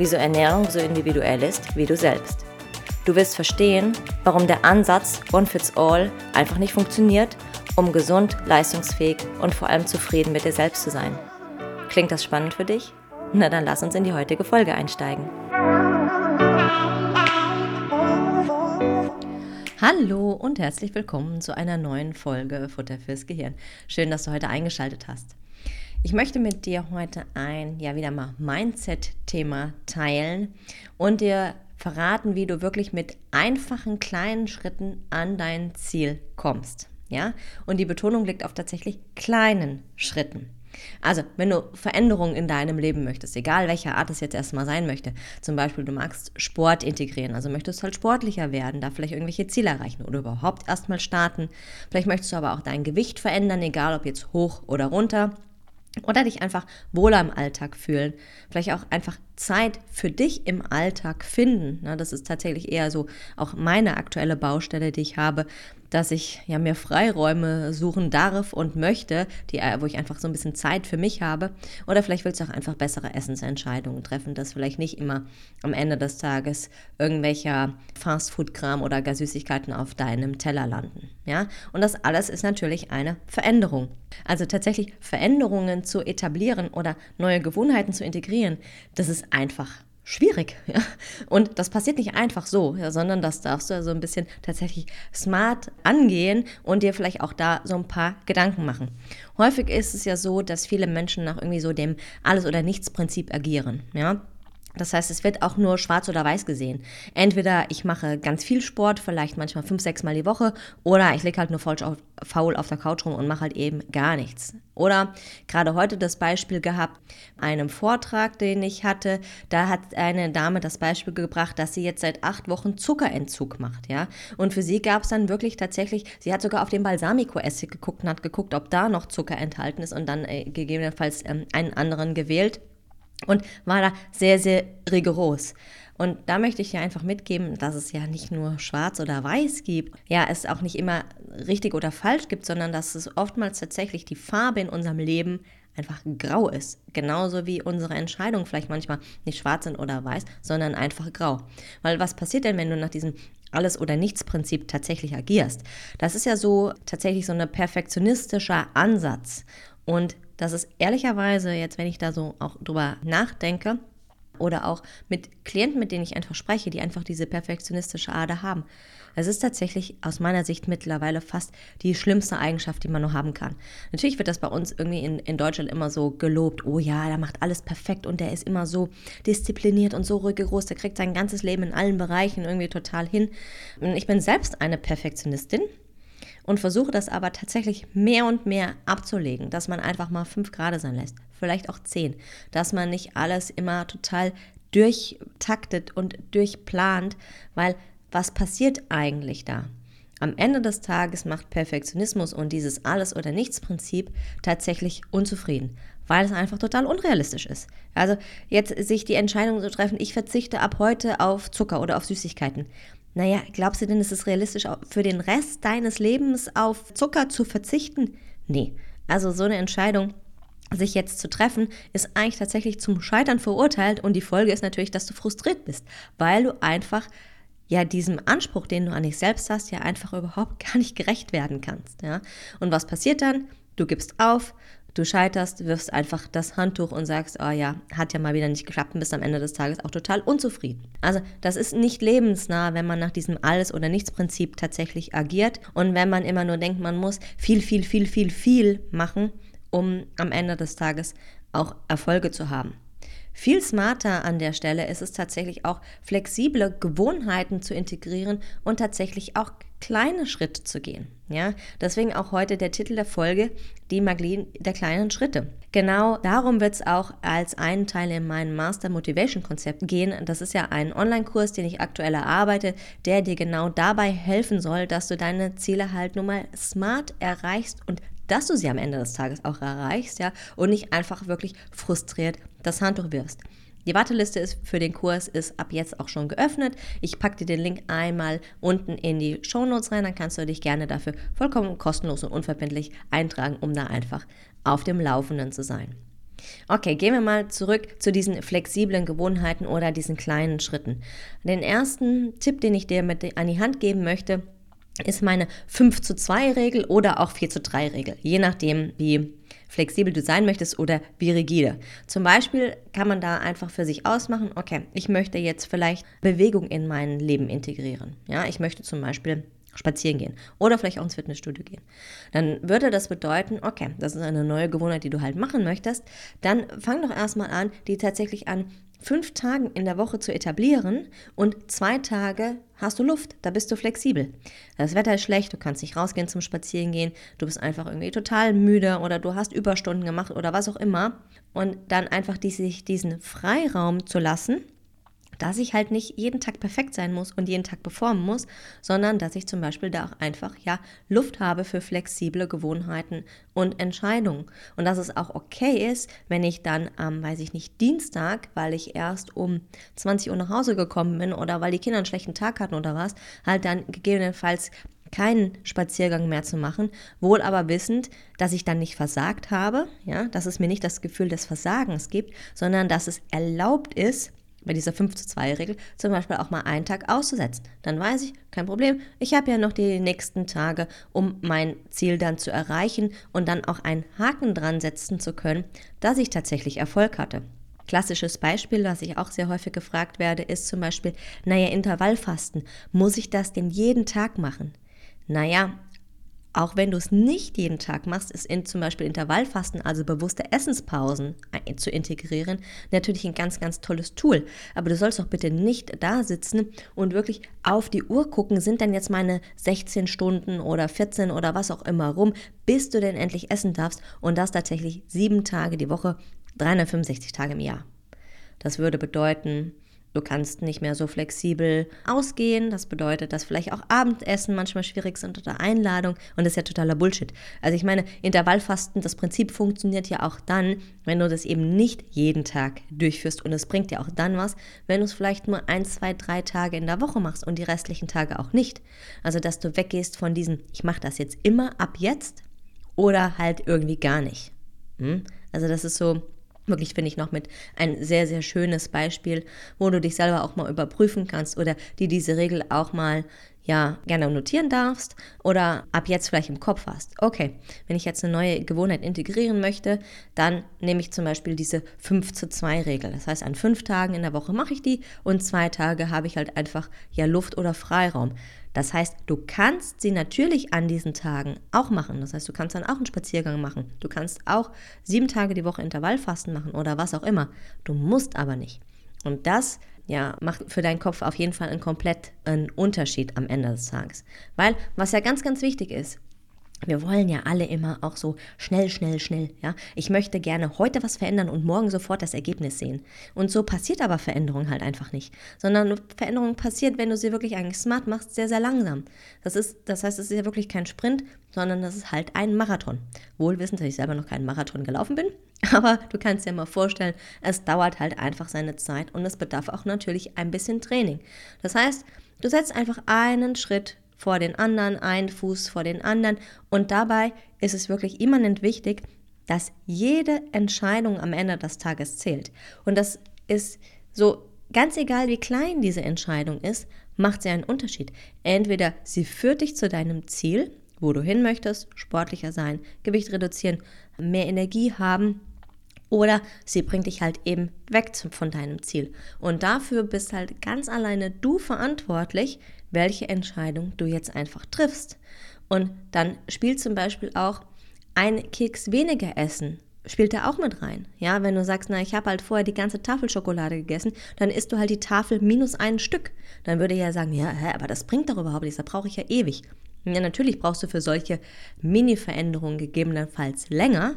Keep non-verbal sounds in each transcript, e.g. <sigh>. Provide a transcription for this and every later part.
wieso Ernährung so individuell ist wie du selbst. Du wirst verstehen, warum der Ansatz One Fits All einfach nicht funktioniert, um gesund, leistungsfähig und vor allem zufrieden mit dir selbst zu sein. Klingt das spannend für dich? Na dann lass uns in die heutige Folge einsteigen. Hallo und herzlich willkommen zu einer neuen Folge Futter fürs Gehirn. Schön, dass du heute eingeschaltet hast. Ich möchte mit dir heute ein, ja wieder mal Mindset-Thema teilen und dir verraten, wie du wirklich mit einfachen kleinen Schritten an dein Ziel kommst. Ja? Und die Betonung liegt auf tatsächlich kleinen Schritten. Also, wenn du Veränderungen in deinem Leben möchtest, egal welcher Art es jetzt erstmal sein möchte, zum Beispiel du magst Sport integrieren, also möchtest halt sportlicher werden, da vielleicht irgendwelche Ziele erreichen oder überhaupt erstmal starten. Vielleicht möchtest du aber auch dein Gewicht verändern, egal ob jetzt hoch oder runter. Oder dich einfach wohler im Alltag fühlen. Vielleicht auch einfach Zeit für dich im Alltag finden. das ist tatsächlich eher so auch meine aktuelle Baustelle, die ich habe, dass ich ja mir Freiräume suchen darf und möchte, die, äh, wo ich einfach so ein bisschen Zeit für mich habe. Oder vielleicht willst du auch einfach bessere Essensentscheidungen treffen, dass vielleicht nicht immer am Ende des Tages irgendwelcher Fastfood-Kram oder gar Süßigkeiten auf deinem Teller landen. Ja? Und das alles ist natürlich eine Veränderung. Also tatsächlich Veränderungen zu etablieren oder neue Gewohnheiten zu integrieren, das ist einfach schwierig. <laughs> Ja? Und das passiert nicht einfach so, ja, sondern das darfst du so also ein bisschen tatsächlich smart angehen und dir vielleicht auch da so ein paar Gedanken machen. Häufig ist es ja so, dass viele Menschen nach irgendwie so dem Alles- oder Nichts-Prinzip agieren. Ja? Das heißt, es wird auch nur schwarz oder weiß gesehen. Entweder ich mache ganz viel Sport, vielleicht manchmal fünf, sechs Mal die Woche, oder ich lege halt nur auf, faul auf der Couch rum und mache halt eben gar nichts. Oder gerade heute das Beispiel gehabt, einem Vortrag, den ich hatte, da hat eine Dame das Beispiel gebracht, dass sie jetzt seit acht Wochen Zuckerentzug macht, ja. Und für sie gab es dann wirklich tatsächlich, sie hat sogar auf den Balsamico-Essig geguckt und hat geguckt, ob da noch Zucker enthalten ist und dann äh, gegebenenfalls ähm, einen anderen gewählt und war da sehr, sehr rigoros. Und da möchte ich ja einfach mitgeben, dass es ja nicht nur schwarz oder weiß gibt, ja, es auch nicht immer richtig oder falsch gibt, sondern dass es oftmals tatsächlich die Farbe in unserem Leben einfach grau ist. Genauso wie unsere Entscheidungen vielleicht manchmal nicht schwarz sind oder weiß, sondern einfach grau. Weil was passiert denn, wenn du nach diesem alles oder nichts Prinzip tatsächlich agierst? Das ist ja so tatsächlich so ein perfektionistischer Ansatz. Und das ist ehrlicherweise, jetzt wenn ich da so auch drüber nachdenke, oder auch mit Klienten, mit denen ich einfach spreche, die einfach diese perfektionistische Ader haben. Es ist tatsächlich aus meiner Sicht mittlerweile fast die schlimmste Eigenschaft, die man nur haben kann. Natürlich wird das bei uns irgendwie in, in Deutschland immer so gelobt. Oh ja, der macht alles perfekt und der ist immer so diszipliniert und so rigoros. Der kriegt sein ganzes Leben in allen Bereichen irgendwie total hin. Ich bin selbst eine Perfektionistin und versuche das aber tatsächlich mehr und mehr abzulegen, dass man einfach mal fünf Grad sein lässt, vielleicht auch zehn, dass man nicht alles immer total durchtaktet und durchplant, weil was passiert eigentlich da? Am Ende des Tages macht Perfektionismus und dieses Alles- oder Nichts-Prinzip tatsächlich unzufrieden, weil es einfach total unrealistisch ist. Also jetzt sich die Entscheidung zu treffen, ich verzichte ab heute auf Zucker oder auf Süßigkeiten. Naja, glaubst du denn, ist es realistisch, für den Rest deines Lebens auf Zucker zu verzichten? Nee. Also so eine Entscheidung, sich jetzt zu treffen, ist eigentlich tatsächlich zum Scheitern verurteilt und die Folge ist natürlich, dass du frustriert bist, weil du einfach ja diesem Anspruch, den du an dich selbst hast, ja einfach überhaupt <laughs> gar nicht gerecht werden kannst, ja? Und was passiert dann? Du gibst auf, Du scheiterst, wirfst einfach das Handtuch und sagst, oh ja, hat ja mal wieder nicht geklappt und bist am Ende des Tages auch total unzufrieden. Also das ist nicht lebensnah, wenn man nach diesem Alles- oder Nichts-Prinzip tatsächlich agiert und wenn man immer nur denkt, man muss viel, viel, viel, viel, viel machen, um am Ende des Tages auch Erfolge zu haben. Viel smarter an der Stelle ist es tatsächlich auch, flexible Gewohnheiten zu integrieren und tatsächlich auch kleine Schritte zu gehen. Ja, deswegen auch heute der Titel der Folge, die Magie der kleinen Schritte. Genau darum wird es auch als einen Teil in meinem Master Motivation Konzept gehen. Das ist ja ein Online-Kurs, den ich aktuell erarbeite, der dir genau dabei helfen soll, dass du deine Ziele halt nun mal smart erreichst und dass du sie am Ende des Tages auch erreichst, ja, und nicht einfach wirklich frustriert das Handtuch wirfst. Die Warteliste ist für den Kurs ist ab jetzt auch schon geöffnet. Ich packe dir den Link einmal unten in die Show Notes rein, dann kannst du dich gerne dafür vollkommen kostenlos und unverbindlich eintragen, um da einfach auf dem Laufenden zu sein. Okay, gehen wir mal zurück zu diesen flexiblen Gewohnheiten oder diesen kleinen Schritten. Den ersten Tipp, den ich dir mit an die Hand geben möchte, ist meine 5 zu 2 Regel oder auch 4 zu 3 Regel, je nachdem, wie flexibel du sein möchtest oder wie rigide. Zum Beispiel kann man da einfach für sich ausmachen, okay, ich möchte jetzt vielleicht Bewegung in mein Leben integrieren. Ja, ich möchte zum Beispiel spazieren gehen oder vielleicht auch ins Fitnessstudio gehen. Dann würde das bedeuten, okay, das ist eine neue Gewohnheit, die du halt machen möchtest, dann fang doch erstmal an, die tatsächlich an fünf Tagen in der Woche zu etablieren und zwei Tage hast du Luft, da bist du flexibel. Das Wetter ist schlecht, du kannst nicht rausgehen zum Spazierengehen, du bist einfach irgendwie total müde oder du hast Überstunden gemacht oder was auch immer und dann einfach die, sich diesen Freiraum zu lassen dass ich halt nicht jeden Tag perfekt sein muss und jeden Tag performen muss, sondern dass ich zum Beispiel da auch einfach ja Luft habe für flexible Gewohnheiten und Entscheidungen. Und dass es auch okay ist, wenn ich dann am, weiß ich nicht, Dienstag, weil ich erst um 20 Uhr nach Hause gekommen bin oder weil die Kinder einen schlechten Tag hatten oder was, halt dann gegebenenfalls keinen Spaziergang mehr zu machen, wohl aber wissend, dass ich dann nicht versagt habe, ja, dass es mir nicht das Gefühl des Versagens gibt, sondern dass es erlaubt ist, bei dieser 5 zu 2 Regel zum Beispiel auch mal einen Tag auszusetzen. Dann weiß ich, kein Problem, ich habe ja noch die nächsten Tage, um mein Ziel dann zu erreichen und dann auch einen Haken dran setzen zu können, dass ich tatsächlich Erfolg hatte. Klassisches Beispiel, was ich auch sehr häufig gefragt werde, ist zum Beispiel, naja, Intervallfasten, muss ich das denn jeden Tag machen? Naja, auch wenn du es nicht jeden Tag machst, ist in zum Beispiel Intervallfasten, also bewusste Essenspausen zu integrieren, natürlich ein ganz, ganz tolles Tool. Aber du sollst doch bitte nicht da sitzen und wirklich auf die Uhr gucken, sind denn jetzt meine 16 Stunden oder 14 oder was auch immer rum, bis du denn endlich essen darfst und das tatsächlich sieben Tage die Woche, 365 Tage im Jahr. Das würde bedeuten, Du kannst nicht mehr so flexibel ausgehen. Das bedeutet, dass vielleicht auch Abendessen manchmal schwierig sind oder Einladung. Und das ist ja totaler Bullshit. Also ich meine, Intervallfasten, das Prinzip funktioniert ja auch dann, wenn du das eben nicht jeden Tag durchführst. Und es bringt dir auch dann was, wenn du es vielleicht nur ein, zwei, drei Tage in der Woche machst und die restlichen Tage auch nicht. Also dass du weggehst von diesem, ich mache das jetzt immer ab jetzt oder halt irgendwie gar nicht. Hm? Also das ist so wirklich, finde ich, noch mit ein sehr, sehr schönes Beispiel, wo du dich selber auch mal überprüfen kannst oder die diese Regel auch mal ja gerne notieren darfst oder ab jetzt vielleicht im Kopf hast. Okay, wenn ich jetzt eine neue Gewohnheit integrieren möchte, dann nehme ich zum Beispiel diese 5 zu 2 Regel. Das heißt, an fünf Tagen in der Woche mache ich die und zwei Tage habe ich halt einfach ja Luft oder Freiraum. Das heißt, du kannst sie natürlich an diesen Tagen auch machen. Das heißt, du kannst dann auch einen Spaziergang machen. Du kannst auch sieben Tage die Woche Intervallfasten machen oder was auch immer. Du musst aber nicht. Und das ja, macht für deinen Kopf auf jeden Fall einen komplett einen Unterschied am Ende des Tages. Weil, was ja ganz, ganz wichtig ist, wir wollen ja alle immer auch so schnell, schnell, schnell, ja. Ich möchte gerne heute was verändern und morgen sofort das Ergebnis sehen. Und so passiert aber Veränderung halt einfach nicht. Sondern Veränderung passiert, wenn du sie wirklich eigentlich smart machst, sehr, sehr langsam. Das ist, das heißt, es ist ja wirklich kein Sprint, sondern das ist halt ein Marathon. Wohl wissend, dass ich selber noch keinen Marathon gelaufen bin. <laughs> Aber du kannst dir mal vorstellen, es dauert halt einfach seine Zeit und es bedarf auch natürlich ein bisschen Training. Das heißt, du setzt einfach einen Schritt vor den anderen, ein Fuß vor den anderen. Und dabei ist es wirklich immanent wichtig, dass jede Entscheidung am Ende des Tages zählt. Und das ist so ganz egal, wie klein diese Entscheidung ist, macht sie einen Unterschied. Entweder sie führt dich zu deinem Ziel, wo du hin möchtest, sportlicher sein, Gewicht reduzieren, mehr Energie haben, oder sie bringt dich halt eben weg von deinem Ziel. Und dafür bist halt ganz alleine du verantwortlich, welche Entscheidung du jetzt einfach triffst. Und dann spielt zum Beispiel auch ein Keks weniger essen spielt da auch mit rein. Ja, wenn du sagst, na, ich habe halt vorher die ganze Tafel Schokolade gegessen, dann isst du halt die Tafel minus ein Stück. Dann würde ich ja sagen, ja, hä, aber das bringt doch überhaupt nichts, da brauche ich ja ewig. Ja, natürlich brauchst du für solche Mini-Veränderungen gegebenenfalls länger,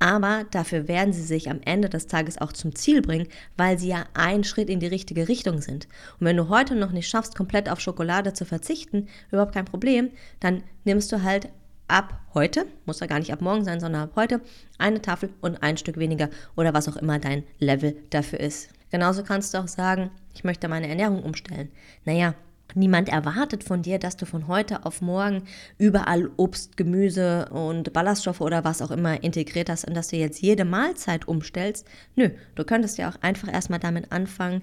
aber dafür werden sie sich am Ende des Tages auch zum Ziel bringen, weil sie ja einen Schritt in die richtige Richtung sind. Und wenn du heute noch nicht schaffst, komplett auf Schokolade zu verzichten, überhaupt kein Problem, dann nimmst du halt ab heute, muss ja gar nicht ab morgen sein, sondern ab heute, eine Tafel und ein Stück weniger oder was auch immer dein Level dafür ist. Genauso kannst du auch sagen, ich möchte meine Ernährung umstellen. Naja, Niemand erwartet von dir, dass du von heute auf morgen überall Obst, Gemüse und Ballaststoffe oder was auch immer integriert hast und dass du jetzt jede Mahlzeit umstellst. Nö, du könntest ja auch einfach erstmal damit anfangen,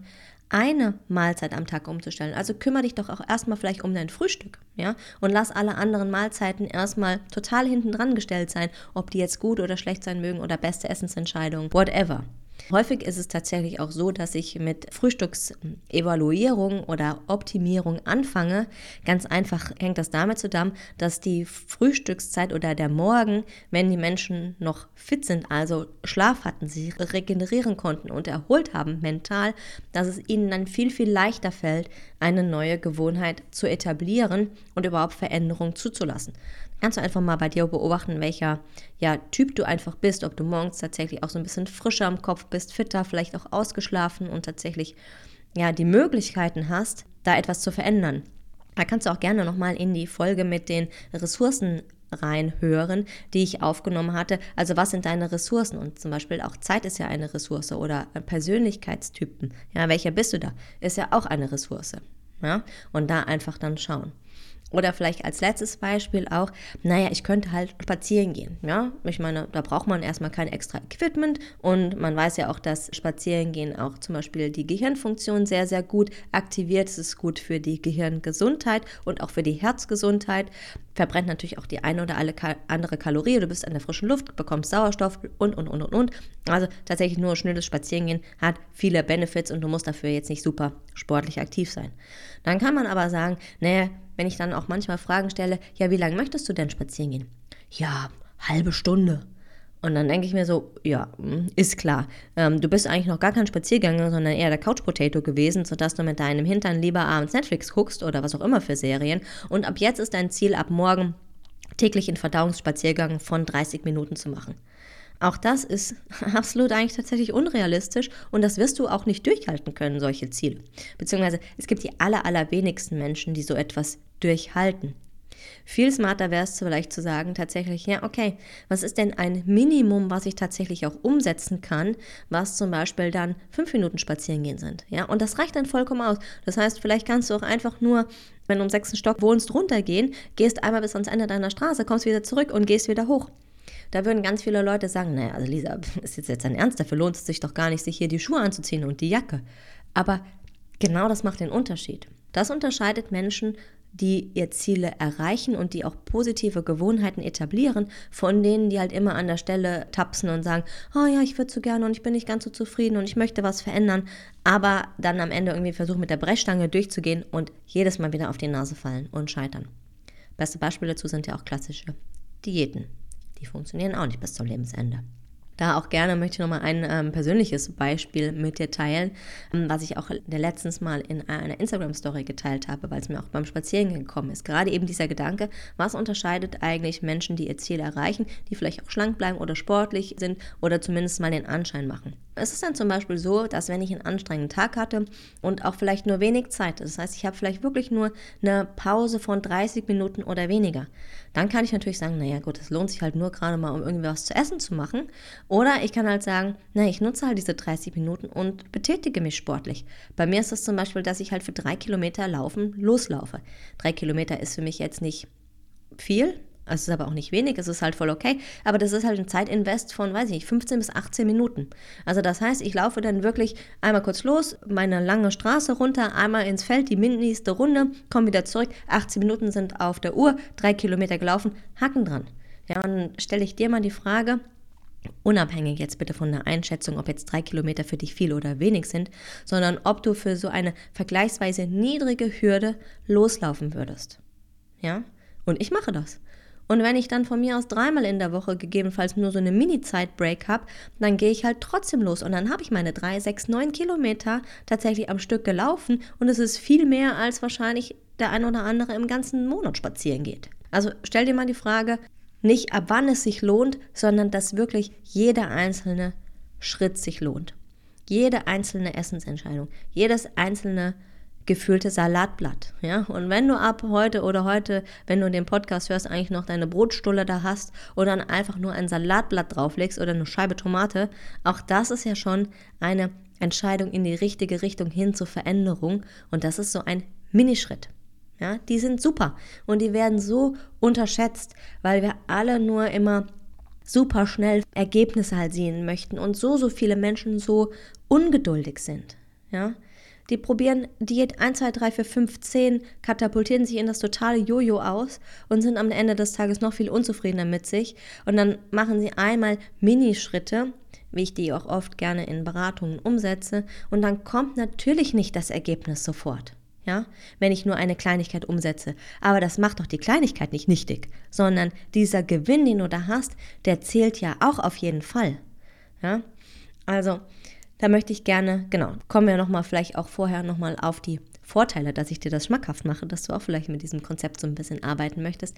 eine Mahlzeit am Tag umzustellen. Also kümmere dich doch auch erstmal vielleicht um dein Frühstück, ja? Und lass alle anderen Mahlzeiten erstmal total hinten dran gestellt sein, ob die jetzt gut oder schlecht sein mögen oder beste Essensentscheidung, whatever. Häufig ist es tatsächlich auch so, dass ich mit Frühstücksevaluierung oder Optimierung anfange. Ganz einfach hängt das damit zusammen, dass die Frühstückszeit oder der Morgen, wenn die Menschen noch fit sind, also Schlaf hatten, sich regenerieren konnten und erholt haben mental, dass es ihnen dann viel, viel leichter fällt, eine neue Gewohnheit zu etablieren und überhaupt Veränderungen zuzulassen kannst du einfach mal bei dir beobachten, welcher ja, Typ du einfach bist, ob du morgens tatsächlich auch so ein bisschen frischer im Kopf bist, fitter, vielleicht auch ausgeschlafen und tatsächlich ja, die Möglichkeiten hast, da etwas zu verändern. Da kannst du auch gerne nochmal in die Folge mit den Ressourcen reinhören, die ich aufgenommen hatte. Also was sind deine Ressourcen? Und zum Beispiel auch Zeit ist ja eine Ressource oder Persönlichkeitstypen. Ja, welcher bist du da? Ist ja auch eine Ressource. Ja, und da einfach dann schauen. Oder vielleicht als letztes Beispiel auch, naja, ich könnte halt spazieren gehen. Ja, ich meine, da braucht man erstmal kein extra Equipment und man weiß ja auch, dass Spazierengehen auch zum Beispiel die Gehirnfunktion sehr, sehr gut aktiviert. Es ist gut für die Gehirngesundheit und auch für die Herzgesundheit. Verbrennt natürlich auch die eine oder andere Kalorie. Du bist an der frischen Luft, bekommst Sauerstoff und, und, und, und, und. Also tatsächlich nur schnelles Spazierengehen hat viele Benefits und du musst dafür jetzt nicht super sportlich aktiv sein. Dann kann man aber sagen, naja, wenn ich dann auch manchmal Fragen stelle, ja, wie lange möchtest du denn spazieren gehen? Ja, halbe Stunde. Und dann denke ich mir so, ja, hm, ist klar. Ähm, du bist eigentlich noch gar kein Spaziergänger, sondern eher der Couch Potato gewesen, sodass du mit deinem Hintern lieber abends Netflix guckst oder was auch immer für Serien. Und ab jetzt ist dein Ziel, ab morgen täglich einen Verdauungsspaziergang von 30 Minuten zu machen. Auch das ist <laughs> absolut eigentlich tatsächlich unrealistisch und das wirst du auch nicht durchhalten können, solche Ziele. Beziehungsweise es gibt die aller, allerwenigsten Menschen, die so etwas durchhalten. Viel smarter wäre es vielleicht zu sagen, tatsächlich, ja, okay, was ist denn ein Minimum, was ich tatsächlich auch umsetzen kann, was zum Beispiel dann fünf Minuten spazieren gehen sind. Ja, und das reicht dann vollkommen aus. Das heißt, vielleicht kannst du auch einfach nur, wenn du im sechsten Stock wohnst, runtergehen, gehst einmal bis ans Ende deiner Straße, kommst wieder zurück und gehst wieder hoch. Da würden ganz viele Leute sagen, naja, also Lisa, <laughs> ist jetzt, jetzt ein Ernst, dafür lohnt es sich doch gar nicht, sich hier die Schuhe anzuziehen und die Jacke. Aber genau das macht den Unterschied. Das unterscheidet Menschen, die ihr Ziele erreichen und die auch positive Gewohnheiten etablieren, von denen, die halt immer an der Stelle tapsen und sagen, oh ja, ich würde so gerne und ich bin nicht ganz so zufrieden und ich möchte was verändern, aber dann am Ende irgendwie versuchen, mit der Brechstange durchzugehen und jedes Mal wieder auf die Nase fallen und scheitern. Beste Beispiele dazu sind ja auch klassische Diäten. Die funktionieren auch nicht bis zum Lebensende. Da auch gerne möchte ich nochmal ein ähm, persönliches Beispiel mit dir teilen, ähm, was ich auch letztens mal in einer Instagram-Story geteilt habe, weil es mir auch beim Spazierengehen gekommen ist. Gerade eben dieser Gedanke, was unterscheidet eigentlich Menschen, die ihr Ziel erreichen, die vielleicht auch schlank bleiben oder sportlich sind oder zumindest mal den Anschein machen. Es ist dann zum Beispiel so, dass wenn ich einen anstrengenden Tag hatte und auch vielleicht nur wenig Zeit, das heißt, ich habe vielleicht wirklich nur eine Pause von 30 Minuten oder weniger, dann kann ich natürlich sagen, naja gut, es lohnt sich halt nur gerade mal, um irgendwie was zu essen zu machen. Oder ich kann halt sagen, na, ich nutze halt diese 30 Minuten und betätige mich sportlich. Bei mir ist es zum Beispiel, dass ich halt für drei Kilometer laufen loslaufe. Drei Kilometer ist für mich jetzt nicht viel, es ist aber auch nicht wenig, es ist halt voll okay. Aber das ist halt ein Zeitinvest von, weiß ich nicht, 15 bis 18 Minuten. Also das heißt, ich laufe dann wirklich einmal kurz los, meine lange Straße runter, einmal ins Feld, die nächste Runde, komme wieder zurück. 18 Minuten sind auf der Uhr, drei Kilometer gelaufen, Haken dran. Ja, und dann stelle ich dir mal die Frage, unabhängig jetzt bitte von der Einschätzung, ob jetzt drei Kilometer für dich viel oder wenig sind, sondern ob du für so eine vergleichsweise niedrige Hürde loslaufen würdest. Ja? Und ich mache das. Und wenn ich dann von mir aus dreimal in der Woche gegebenenfalls nur so eine Mini-Zeit-Break habe, dann gehe ich halt trotzdem los und dann habe ich meine drei, sechs, neun Kilometer tatsächlich am Stück gelaufen und es ist viel mehr, als wahrscheinlich der ein oder andere im ganzen Monat spazieren geht. Also stell dir mal die Frage, nicht ab wann es sich lohnt, sondern dass wirklich jeder einzelne Schritt sich lohnt. Jede einzelne Essensentscheidung, jedes einzelne gefühlte Salatblatt. Ja? Und wenn du ab heute oder heute, wenn du den Podcast hörst, eigentlich noch deine Brotstulle da hast oder dann einfach nur ein Salatblatt drauflegst oder eine Scheibe Tomate, auch das ist ja schon eine Entscheidung in die richtige Richtung hin zur Veränderung. Und das ist so ein Minischritt. Ja, die sind super und die werden so unterschätzt, weil wir alle nur immer super schnell Ergebnisse halt sehen möchten und so, so viele Menschen so ungeduldig sind. Ja, die probieren Diät 1, 2, 3, 4, 5, 10, katapultieren sich in das totale Jojo aus und sind am Ende des Tages noch viel unzufriedener mit sich. Und dann machen sie einmal Minischritte, wie ich die auch oft gerne in Beratungen umsetze. Und dann kommt natürlich nicht das Ergebnis sofort. Ja, wenn ich nur eine Kleinigkeit umsetze. Aber das macht doch die Kleinigkeit nicht nichtig, sondern dieser Gewinn, den du da hast, der zählt ja auch auf jeden Fall. Ja, also da möchte ich gerne, genau, kommen wir nochmal vielleicht auch vorher nochmal auf die Vorteile, dass ich dir das schmackhaft mache, dass du auch vielleicht mit diesem Konzept so ein bisschen arbeiten möchtest.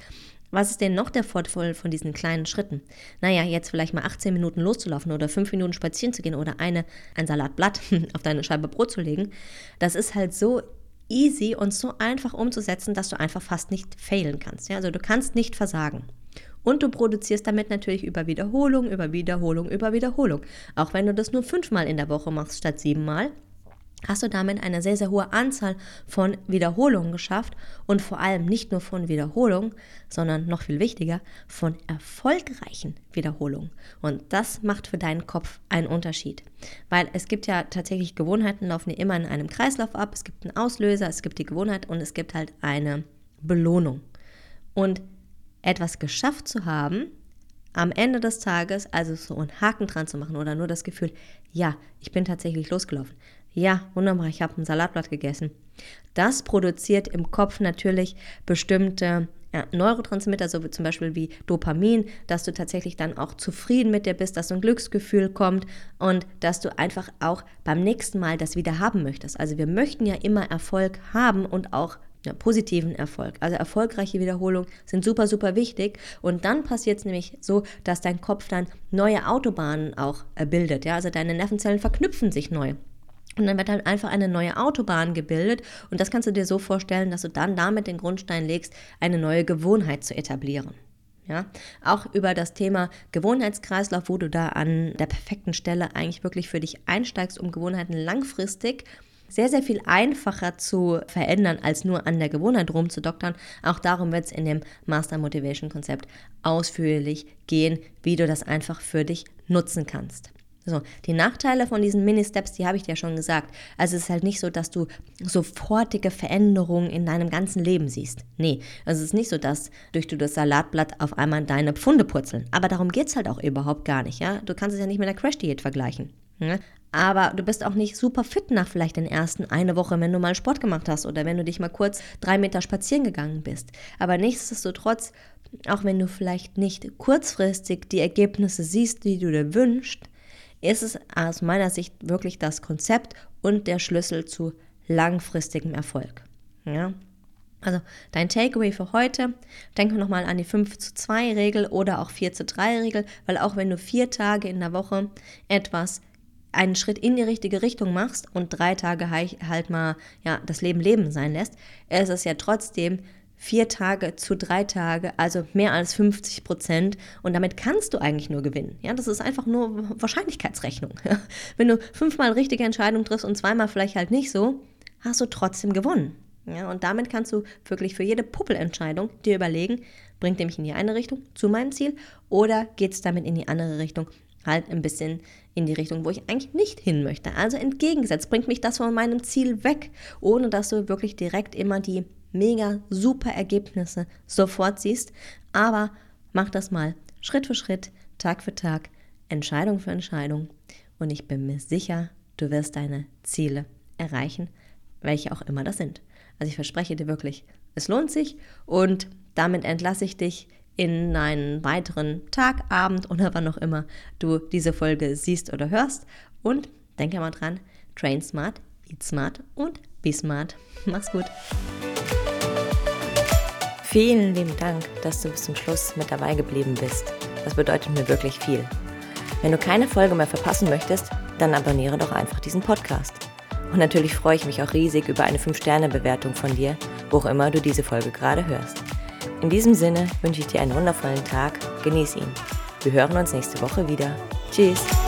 Was ist denn noch der Vorteil von diesen kleinen Schritten? Naja, jetzt vielleicht mal 18 Minuten loszulaufen oder 5 Minuten spazieren zu gehen oder eine, ein Salatblatt <laughs> auf deine Scheibe Brot zu legen. Das ist halt so easy und so einfach umzusetzen, dass du einfach fast nicht failen kannst. Ja? Also du kannst nicht versagen. Und du produzierst damit natürlich über Wiederholung, über Wiederholung, über Wiederholung. Auch wenn du das nur fünfmal in der Woche machst statt siebenmal, hast du damit eine sehr, sehr hohe Anzahl von Wiederholungen geschafft und vor allem nicht nur von Wiederholungen, sondern noch viel wichtiger, von erfolgreichen Wiederholungen. Und das macht für deinen Kopf einen Unterschied. Weil es gibt ja tatsächlich Gewohnheiten, laufen immer in einem Kreislauf ab. Es gibt einen Auslöser, es gibt die Gewohnheit und es gibt halt eine Belohnung. Und etwas geschafft zu haben, am Ende des Tages, also so einen Haken dran zu machen oder nur das Gefühl, ja, ich bin tatsächlich losgelaufen. Ja, wunderbar, ich habe ein Salatblatt gegessen. Das produziert im Kopf natürlich bestimmte ja, Neurotransmitter, so wie zum Beispiel wie Dopamin, dass du tatsächlich dann auch zufrieden mit dir bist, dass so ein Glücksgefühl kommt und dass du einfach auch beim nächsten Mal das wieder haben möchtest. Also wir möchten ja immer Erfolg haben und auch ja, positiven Erfolg. Also erfolgreiche Wiederholungen sind super, super wichtig. Und dann passiert es nämlich so, dass dein Kopf dann neue Autobahnen auch bildet. Ja? Also deine Nervenzellen verknüpfen sich neu. Und dann wird dann einfach eine neue Autobahn gebildet. Und das kannst du dir so vorstellen, dass du dann damit den Grundstein legst, eine neue Gewohnheit zu etablieren. Ja, auch über das Thema Gewohnheitskreislauf, wo du da an der perfekten Stelle eigentlich wirklich für dich einsteigst, um Gewohnheiten langfristig sehr, sehr viel einfacher zu verändern, als nur an der Gewohnheit rumzudoktern. Auch darum wird es in dem Master Motivation Konzept ausführlich gehen, wie du das einfach für dich nutzen kannst. So, die Nachteile von diesen Mini-Steps, die habe ich dir schon gesagt. Also es ist halt nicht so, dass du sofortige Veränderungen in deinem ganzen Leben siehst. Nee, also es ist nicht so, dass durch du das Salatblatt auf einmal deine Pfunde purzeln. Aber darum geht es halt auch überhaupt gar nicht, ja. Du kannst es ja nicht mit der Crash-Diät vergleichen. Ne? Aber du bist auch nicht super fit nach vielleicht den ersten eine Woche, wenn du mal Sport gemacht hast oder wenn du dich mal kurz drei Meter spazieren gegangen bist. Aber nichtsdestotrotz, auch wenn du vielleicht nicht kurzfristig die Ergebnisse siehst, die du dir wünschst, ist es aus meiner Sicht wirklich das Konzept und der Schlüssel zu langfristigem Erfolg. Ja? Also dein Takeaway für heute, denke nochmal an die 5 zu 2 Regel oder auch 4 zu 3 Regel, weil auch wenn du vier Tage in der Woche etwas einen Schritt in die richtige Richtung machst und drei Tage halt mal ja, das Leben Leben sein lässt, ist es ja trotzdem vier Tage zu drei Tage, also mehr als 50 Prozent. Und damit kannst du eigentlich nur gewinnen. Ja, das ist einfach nur Wahrscheinlichkeitsrechnung. <laughs> Wenn du fünfmal richtige Entscheidungen triffst und zweimal vielleicht halt nicht so, hast du trotzdem gewonnen. Ja, und damit kannst du wirklich für jede Puppelentscheidung dir überlegen, bringt mich in die eine Richtung zu meinem Ziel oder geht es damit in die andere Richtung halt ein bisschen in die Richtung, wo ich eigentlich nicht hin möchte. Also entgegengesetzt, bringt mich das von meinem Ziel weg, ohne dass du wirklich direkt immer die mega super Ergebnisse sofort siehst. Aber mach das mal Schritt für Schritt, Tag für Tag, Entscheidung für Entscheidung. Und ich bin mir sicher, du wirst deine Ziele erreichen, welche auch immer das sind. Also ich verspreche dir wirklich, es lohnt sich und damit entlasse ich dich in einen weiteren Tag, Abend oder wann auch immer du diese Folge siehst oder hörst. Und denke mal dran, train smart, eat smart und be smart. Mach's gut. Vielen lieben Dank, dass du bis zum Schluss mit dabei geblieben bist. Das bedeutet mir wirklich viel. Wenn du keine Folge mehr verpassen möchtest, dann abonniere doch einfach diesen Podcast. Und natürlich freue ich mich auch riesig über eine 5-Sterne-Bewertung von dir, wo auch immer du diese Folge gerade hörst. In diesem Sinne wünsche ich dir einen wundervollen Tag, genieß ihn. Wir hören uns nächste Woche wieder. Tschüss!